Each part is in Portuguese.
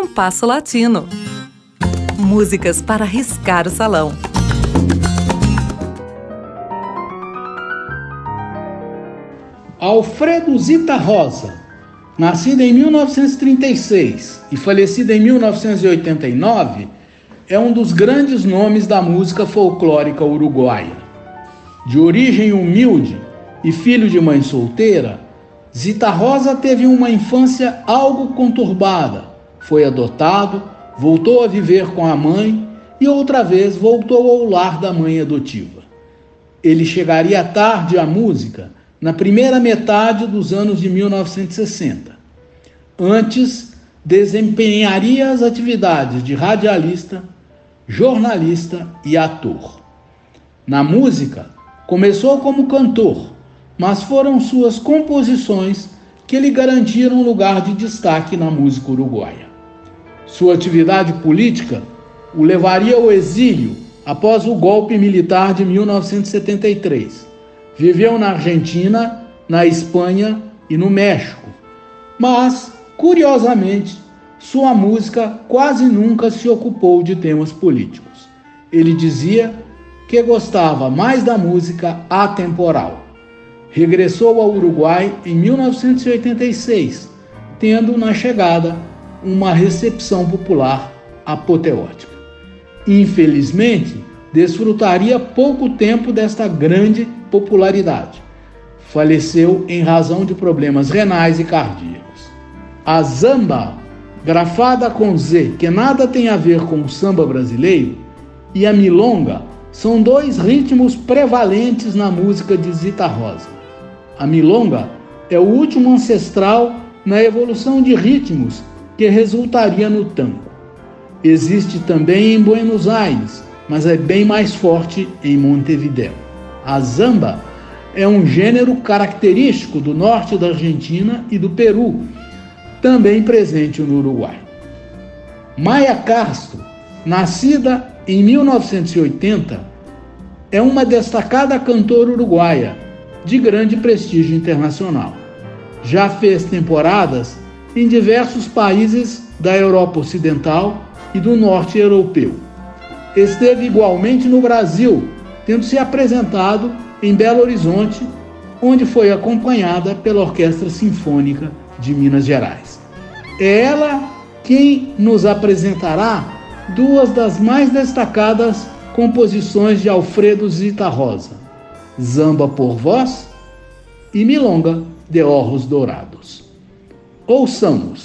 Compasso Latino. Músicas para riscar o salão. Alfredo Zita Rosa, nascido em 1936 e falecido em 1989, é um dos grandes nomes da música folclórica uruguaia. De origem humilde e filho de mãe solteira, Zita Rosa teve uma infância algo conturbada. Foi adotado, voltou a viver com a mãe e outra vez voltou ao lar da mãe adotiva. Ele chegaria tarde à música na primeira metade dos anos de 1960. Antes, desempenharia as atividades de radialista, jornalista e ator. Na música, começou como cantor, mas foram suas composições que lhe garantiram um lugar de destaque na música uruguaia. Sua atividade política o levaria ao exílio após o golpe militar de 1973. Viveu na Argentina, na Espanha e no México, mas, curiosamente, sua música quase nunca se ocupou de temas políticos. Ele dizia que gostava mais da música atemporal. Regressou ao Uruguai em 1986, tendo na chegada uma recepção popular apoteótica. Infelizmente, desfrutaria pouco tempo desta grande popularidade. Faleceu em razão de problemas renais e cardíacos. A Zamba grafada com Z, que nada tem a ver com o samba brasileiro, e a milonga são dois ritmos prevalentes na música de Zita Rosa. A milonga é o último ancestral na evolução de ritmos que resultaria no tango. Existe também em Buenos Aires, mas é bem mais forte em Montevideo. A zamba é um gênero característico do norte da Argentina e do Peru, também presente no Uruguai. Maia Castro, nascida em 1980, é uma destacada cantora uruguaia de grande prestígio internacional. Já fez temporadas em diversos países da Europa Ocidental e do Norte Europeu. Esteve igualmente no Brasil, tendo se apresentado em Belo Horizonte, onde foi acompanhada pela Orquestra Sinfônica de Minas Gerais. É ela quem nos apresentará duas das mais destacadas composições de Alfredo Zita Rosa: Zamba por Voz e Milonga de Orros Dourados. Ouçamos.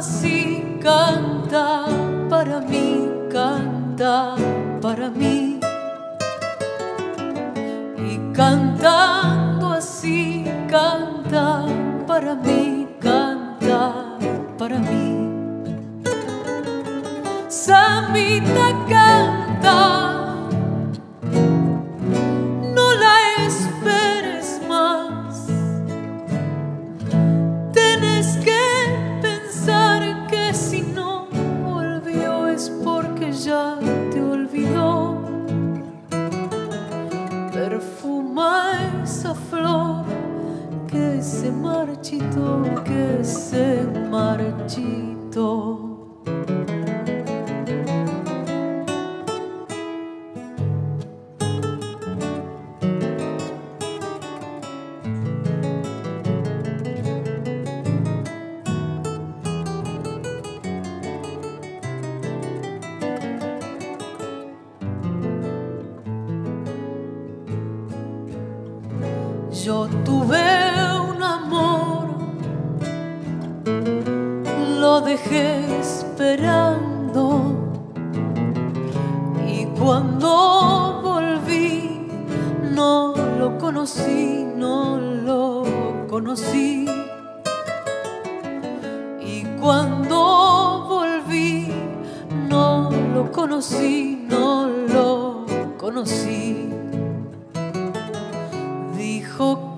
así canta para mí, canta para mí y cantando así canta para mí, canta para mí. Samita canta, Yo tuve un amor, lo dejé esperando. Y cuando volví no lo conocí, no lo conocí. Y cuando volví no lo conocí, no lo conocí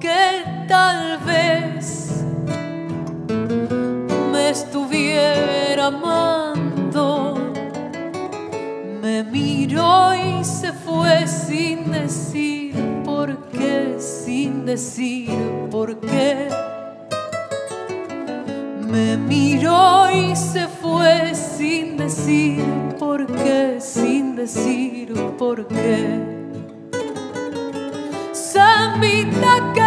que tal vez me estuviera amando. Me miró y se fue sin decir por qué, sin decir por qué. Me miró y se fue sin decir por qué, sin decir por qué mitad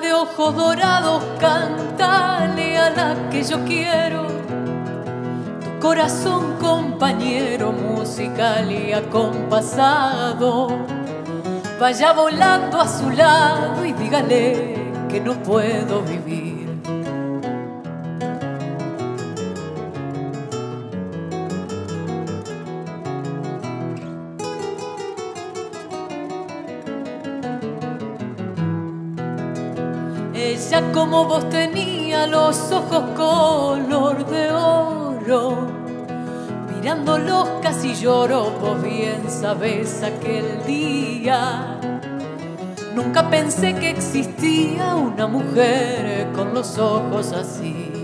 de ojos dorados, cántale a la que yo quiero. Tu corazón compañero musical y acompasado. Vaya volando a su lado y dígale que no puedo vivir como vos tenía los ojos color de oro. Mirándolos casi lloro, vos bien sabes aquel día. Nunca pensé que existía una mujer con los ojos así.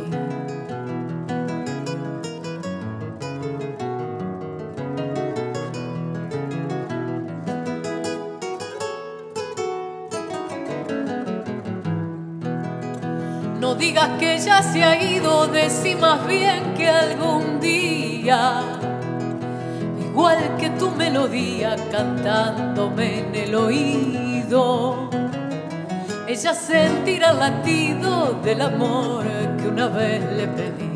Digas que ya se ha ido, decí más bien que algún día, igual que tu melodía cantándome en el oído, ella sentirá el latido del amor que una vez le pedí.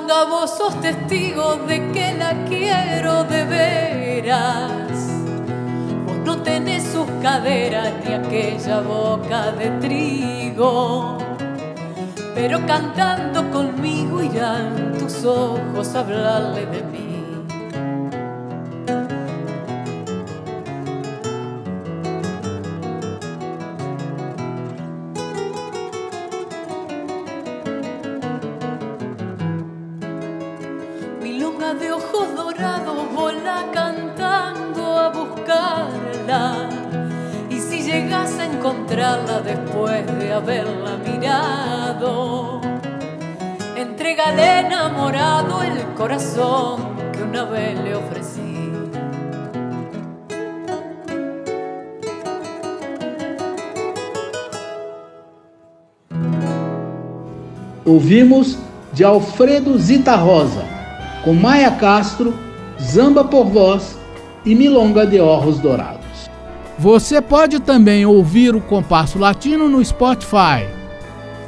Vos sos testigo de que la quiero de veras. Vos no tenés sus caderas ni aquella boca de trigo. Pero cantando conmigo irán tus ojos a hablarle de mí. Después de haberla mirado. Entrégale enamorado el corazón que una vez le ofrecí. Ouvimos de Alfredo Zita Rosa, com Maia Castro, Zamba por Voz e Milonga de Orros Dourados. Você pode também ouvir o Compasso Latino no Spotify.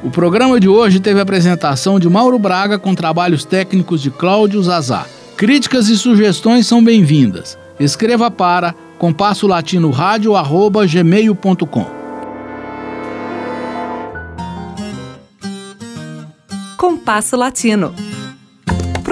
O programa de hoje teve a apresentação de Mauro Braga com trabalhos técnicos de Cláudio Zazá. Críticas e sugestões são bem-vindas. Escreva para compassolatinoradio.gmail.com Compasso Latino.